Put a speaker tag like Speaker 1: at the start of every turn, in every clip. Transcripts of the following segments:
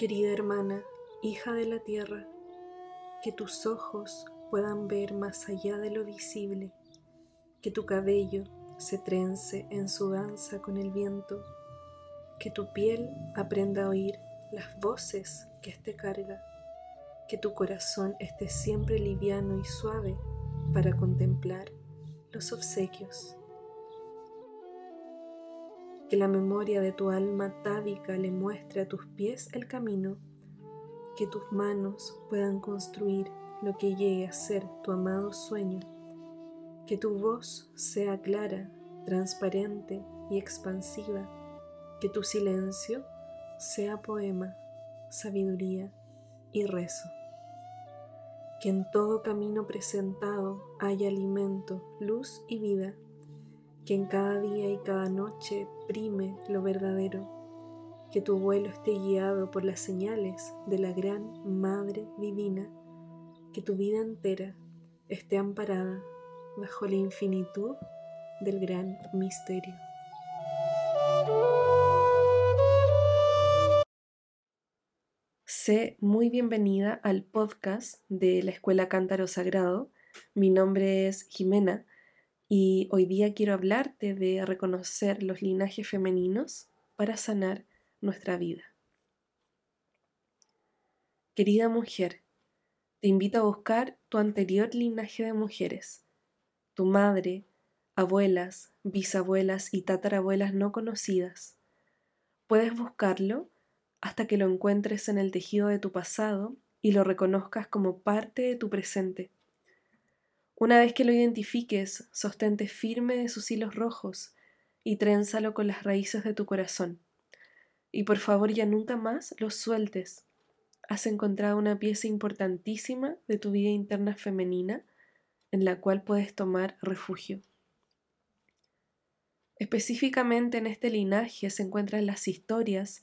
Speaker 1: Querida hermana, hija de la tierra, que tus ojos puedan ver más allá de lo visible, que tu cabello se trence en su danza con el viento, que tu piel aprenda a oír las voces que éste carga, que tu corazón esté siempre liviano y suave para contemplar los obsequios. Que la memoria de tu alma tábica le muestre a tus pies el camino, que tus manos puedan construir lo que llegue a ser tu amado sueño, que tu voz sea clara, transparente y expansiva, que tu silencio sea poema, sabiduría y rezo. Que en todo camino presentado haya alimento, luz y vida que en cada día y cada noche prime lo verdadero, que tu vuelo esté guiado por las señales de la gran Madre Divina, que tu vida entera esté amparada bajo la infinitud del gran misterio. Sé muy bienvenida al podcast de la Escuela Cántaro Sagrado. Mi nombre es Jimena y hoy día quiero hablarte de reconocer los linajes femeninos para sanar nuestra vida. Querida mujer, te invito a buscar tu anterior linaje de mujeres, tu madre, abuelas, bisabuelas y tatarabuelas no conocidas. Puedes buscarlo hasta que lo encuentres en el tejido de tu pasado y lo reconozcas como parte de tu presente. Una vez que lo identifiques, sostente firme de sus hilos rojos y trénzalo con las raíces de tu corazón. Y por favor ya nunca más lo sueltes. Has encontrado una pieza importantísima de tu vida interna femenina en la cual puedes tomar refugio. Específicamente en este linaje se encuentran las historias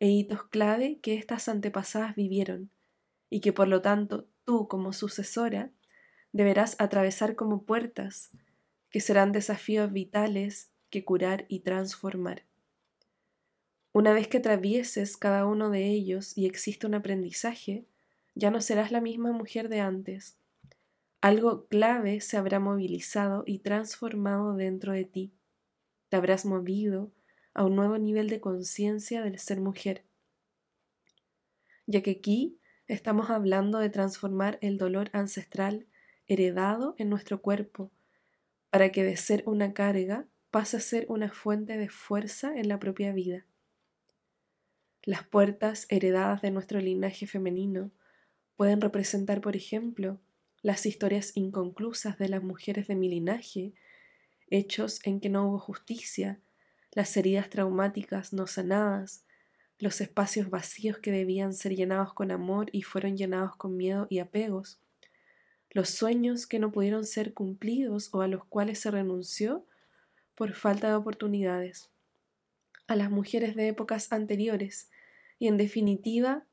Speaker 1: e hitos clave que estas antepasadas vivieron y que por lo tanto tú como sucesora deberás atravesar como puertas, que serán desafíos vitales que curar y transformar. Una vez que atravieses cada uno de ellos y existe un aprendizaje, ya no serás la misma mujer de antes. Algo clave se habrá movilizado y transformado dentro de ti. Te habrás movido a un nuevo nivel de conciencia del ser mujer. Ya que aquí estamos hablando de transformar el dolor ancestral heredado en nuestro cuerpo, para que de ser una carga pase a ser una fuente de fuerza en la propia vida. Las puertas heredadas de nuestro linaje femenino pueden representar, por ejemplo, las historias inconclusas de las mujeres de mi linaje, hechos en que no hubo justicia, las heridas traumáticas no sanadas, los espacios vacíos que debían ser llenados con amor y fueron llenados con miedo y apegos, los sueños que no pudieron ser cumplidos o a los cuales se renunció por falta de oportunidades, a las mujeres de épocas anteriores y en definitiva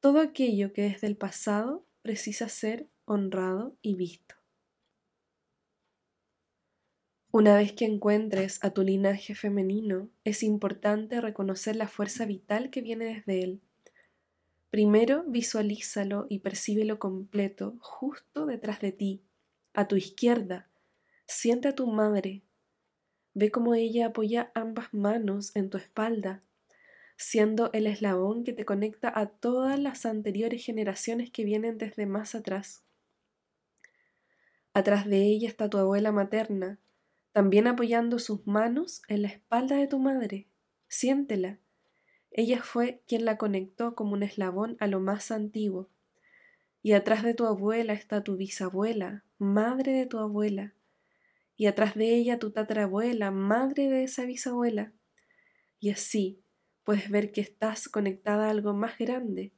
Speaker 1: todo aquello que desde el pasado precisa ser honrado y visto. Una vez que encuentres a tu linaje femenino, es importante reconocer la fuerza vital que viene desde él Primero visualízalo y percíbelo completo justo detrás de ti, a tu izquierda. Siente a tu madre. Ve cómo ella apoya ambas manos en tu espalda, siendo el eslabón que te conecta a todas las anteriores generaciones que vienen desde más atrás. Atrás de ella está tu abuela materna, también apoyando sus manos en la espalda de tu madre. Siéntela. Ella fue quien la conectó como un eslabón a lo más antiguo. Y atrás de tu abuela está tu bisabuela, madre de tu abuela. Y atrás de ella tu tatarabuela, madre de esa bisabuela. Y así puedes ver que estás conectada a algo más grande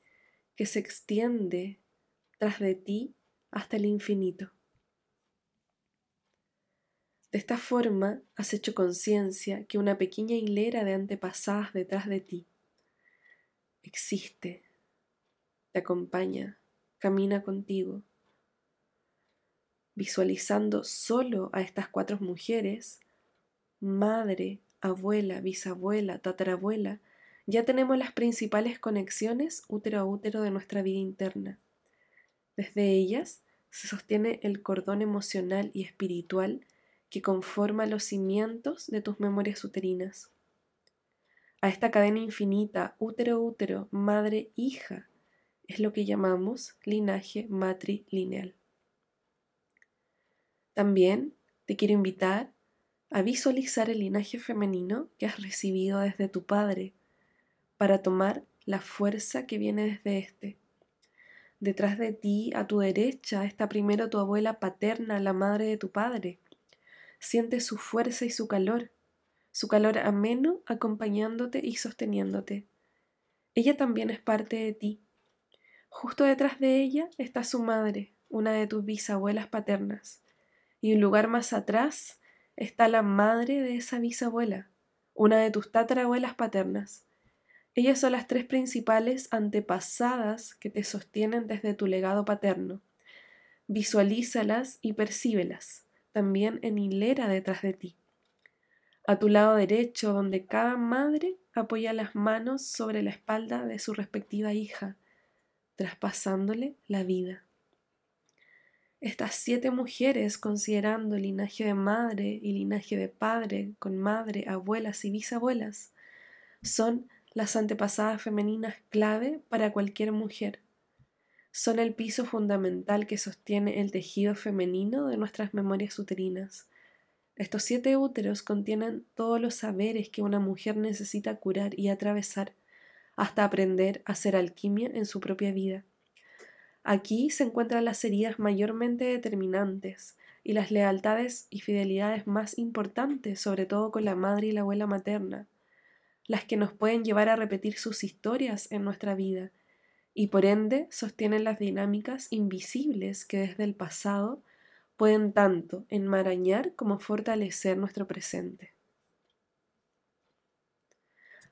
Speaker 1: que se extiende tras de ti hasta el infinito. De esta forma has hecho conciencia que una pequeña hilera de antepasadas detrás de ti existe, te acompaña, camina contigo. Visualizando solo a estas cuatro mujeres, madre, abuela, bisabuela, tatarabuela ya tenemos las principales conexiones útero a útero de nuestra vida interna. Desde ellas se sostiene el cordón emocional y espiritual que conforma los cimientos de tus memorias uterinas. A esta cadena infinita, útero-útero, madre-hija, es lo que llamamos linaje matrilineal. También te quiero invitar a visualizar el linaje femenino que has recibido desde tu padre para tomar la fuerza que viene desde este. Detrás de ti, a tu derecha, está primero tu abuela paterna, la madre de tu padre. Siente su fuerza y su calor, su calor ameno acompañándote y sosteniéndote. Ella también es parte de ti. Justo detrás de ella está su madre, una de tus bisabuelas paternas. Y un lugar más atrás está la madre de esa bisabuela, una de tus tatarabuelas paternas. Ellas son las tres principales antepasadas que te sostienen desde tu legado paterno. Visualízalas y percíbelas también en hilera detrás de ti. A tu lado derecho, donde cada madre apoya las manos sobre la espalda de su respectiva hija, traspasándole la vida. Estas siete mujeres, considerando linaje de madre y linaje de padre, con madre, abuelas y bisabuelas, son las antepasadas femeninas clave para cualquier mujer son el piso fundamental que sostiene el tejido femenino de nuestras memorias uterinas. Estos siete úteros contienen todos los saberes que una mujer necesita curar y atravesar hasta aprender a hacer alquimia en su propia vida. Aquí se encuentran las heridas mayormente determinantes y las lealtades y fidelidades más importantes, sobre todo con la madre y la abuela materna, las que nos pueden llevar a repetir sus historias en nuestra vida y por ende sostienen las dinámicas invisibles que desde el pasado pueden tanto enmarañar como fortalecer nuestro presente.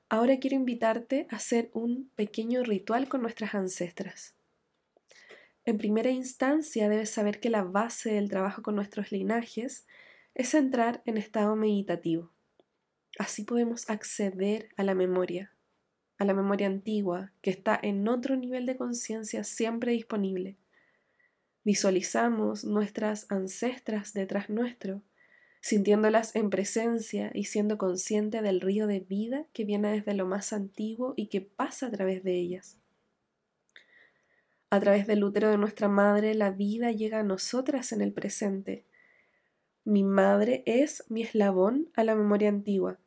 Speaker 1: Ahora quiero invitarte a hacer un pequeño ritual con nuestras ancestras. En primera instancia debes saber que la base del trabajo con nuestros linajes es entrar en estado meditativo. Así podemos acceder a la memoria, a la memoria antigua, que está en otro nivel de conciencia siempre disponible. Visualizamos nuestras ancestras detrás nuestro, sintiéndolas en presencia y siendo consciente del río de vida que viene desde lo más antiguo y que pasa a través de ellas. A través del útero de nuestra madre, la vida llega a nosotras en el presente. Mi madre es mi eslabón a la memoria antigua.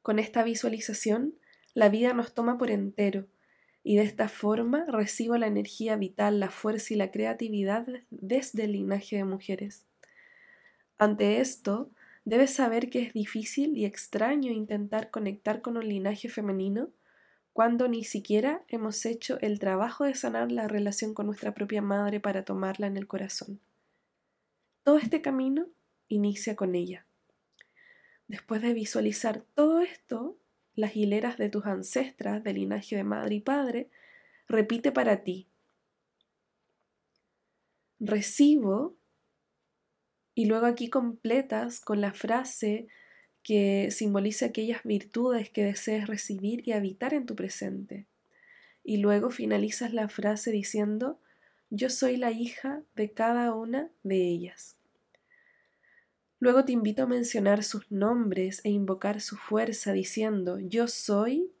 Speaker 1: Con esta visualización la vida nos toma por entero y de esta forma recibo la energía vital, la fuerza y la creatividad desde el linaje de mujeres. Ante esto, debes saber que es difícil y extraño intentar conectar con un linaje femenino cuando ni siquiera hemos hecho el trabajo de sanar la relación con nuestra propia madre para tomarla en el corazón. Todo este camino inicia con ella. Después de visualizar todo esto, las hileras de tus ancestras del linaje de madre y padre, repite para ti. Recibo y luego aquí completas con la frase que simboliza aquellas virtudes que desees recibir y habitar en tu presente. Y luego finalizas la frase diciendo, yo soy la hija de cada una de ellas. Luego te invito a mencionar sus nombres e invocar su fuerza diciendo yo soy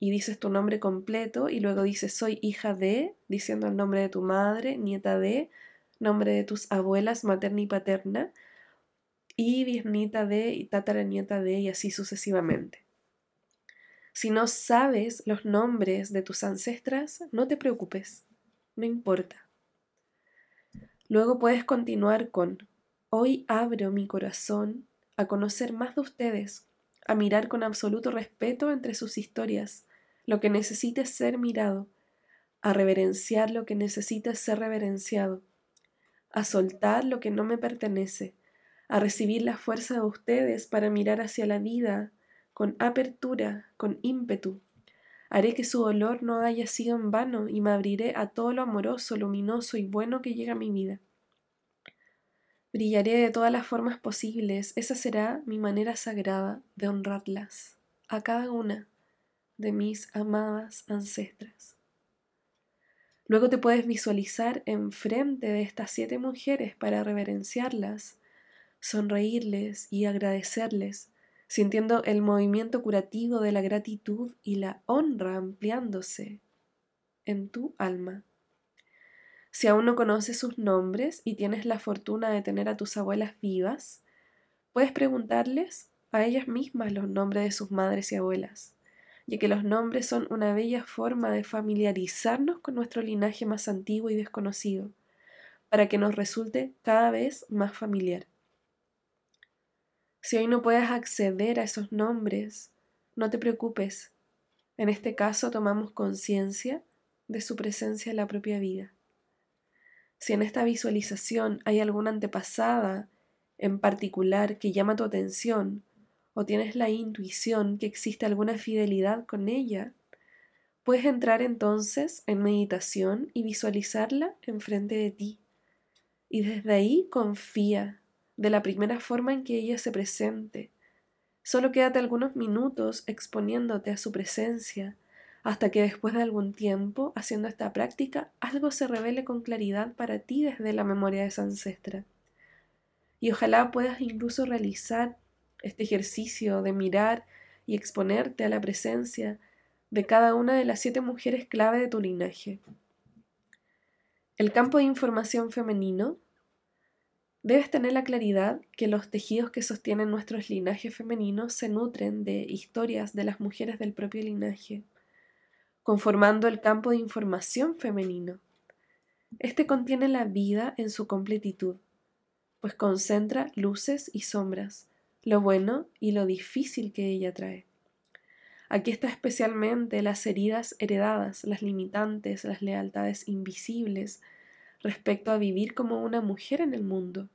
Speaker 1: y dices tu nombre completo y luego dices soy hija de, diciendo el nombre de tu madre, nieta de, nombre de tus abuelas materna y paterna y bisnieta de y tataranieta de y así sucesivamente. Si no sabes los nombres de tus ancestras, no te preocupes, no importa. Luego puedes continuar con Hoy abro mi corazón a conocer más de ustedes, a mirar con absoluto respeto entre sus historias lo que necesite ser mirado, a reverenciar lo que necesite ser reverenciado, a soltar lo que no me pertenece, a recibir la fuerza de ustedes para mirar hacia la vida con apertura, con ímpetu. Haré que su dolor no haya sido en vano y me abriré a todo lo amoroso, luminoso y bueno que llega a mi vida. Brillaré de todas las formas posibles, esa será mi manera sagrada de honrarlas, a cada una, de mis amadas ancestras. Luego te puedes visualizar enfrente de estas siete mujeres para reverenciarlas, sonreírles y agradecerles, sintiendo el movimiento curativo de la gratitud y la honra ampliándose en tu alma. Si aún no conoces sus nombres y tienes la fortuna de tener a tus abuelas vivas, puedes preguntarles a ellas mismas los nombres de sus madres y abuelas, ya que los nombres son una bella forma de familiarizarnos con nuestro linaje más antiguo y desconocido, para que nos resulte cada vez más familiar. Si hoy no puedes acceder a esos nombres, no te preocupes. En este caso tomamos conciencia de su presencia en la propia vida. Si en esta visualización hay alguna antepasada en particular que llama tu atención o tienes la intuición que existe alguna fidelidad con ella, puedes entrar entonces en meditación y visualizarla enfrente de ti. Y desde ahí confía de la primera forma en que ella se presente. Solo quédate algunos minutos exponiéndote a su presencia hasta que después de algún tiempo haciendo esta práctica algo se revele con claridad para ti desde la memoria de esa ancestra. Y ojalá puedas incluso realizar este ejercicio de mirar y exponerte a la presencia de cada una de las siete mujeres clave de tu linaje. El campo de información femenino Debes tener la claridad que los tejidos que sostienen nuestros linajes femeninos se nutren de historias de las mujeres del propio linaje conformando el campo de información femenino. Este contiene la vida en su completitud, pues concentra luces y sombras, lo bueno y lo difícil que ella trae. Aquí está especialmente las heridas heredadas, las limitantes, las lealtades invisibles respecto a vivir como una mujer en el mundo,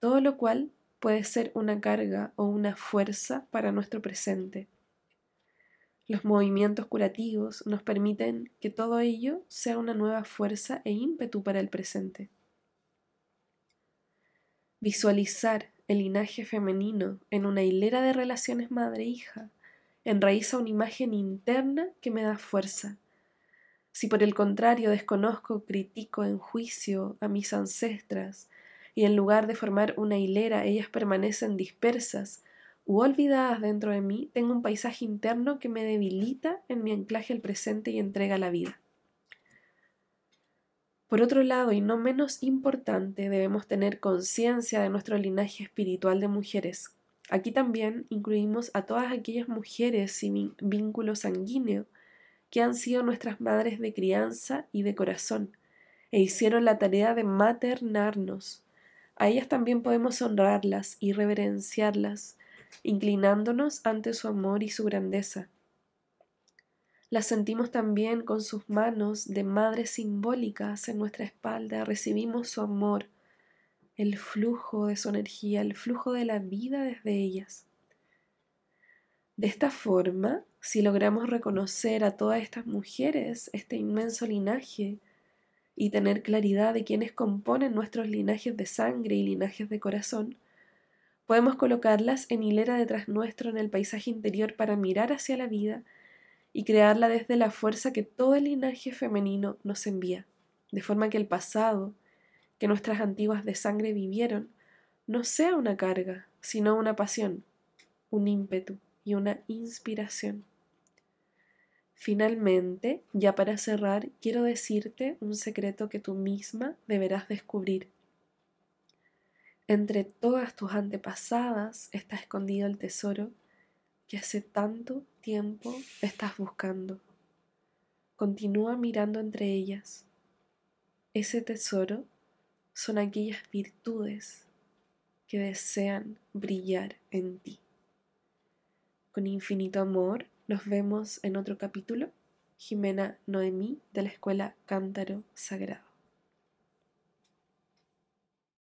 Speaker 1: todo lo cual puede ser una carga o una fuerza para nuestro presente. Los movimientos curativos nos permiten que todo ello sea una nueva fuerza e ímpetu para el presente. Visualizar el linaje femenino en una hilera de relaciones madre-hija enraiza una imagen interna que me da fuerza. Si por el contrario desconozco, critico, enjuicio a mis ancestras, y en lugar de formar una hilera ellas permanecen dispersas, u olvidadas dentro de mí, tengo un paisaje interno que me debilita en mi anclaje al presente y entrega la vida. Por otro lado, y no menos importante, debemos tener conciencia de nuestro linaje espiritual de mujeres. Aquí también incluimos a todas aquellas mujeres sin vínculo sanguíneo que han sido nuestras madres de crianza y de corazón, e hicieron la tarea de maternarnos. A ellas también podemos honrarlas y reverenciarlas, inclinándonos ante su amor y su grandeza. La sentimos también con sus manos de madre simbólicas en nuestra espalda, recibimos su amor, el flujo de su energía, el flujo de la vida desde ellas. De esta forma, si logramos reconocer a todas estas mujeres, este inmenso linaje, y tener claridad de quiénes componen nuestros linajes de sangre y linajes de corazón, Podemos colocarlas en hilera detrás nuestro en el paisaje interior para mirar hacia la vida y crearla desde la fuerza que todo el linaje femenino nos envía, de forma que el pasado, que nuestras antiguas de sangre vivieron, no sea una carga, sino una pasión, un ímpetu y una inspiración. Finalmente, ya para cerrar, quiero decirte un secreto que tú misma deberás descubrir entre todas tus antepasadas está escondido el tesoro que hace tanto tiempo estás buscando. Continúa mirando entre ellas. Ese tesoro son aquellas virtudes que desean brillar en ti. Con infinito amor, nos vemos en otro capítulo. Jimena Noemí de la Escuela Cántaro Sagrado.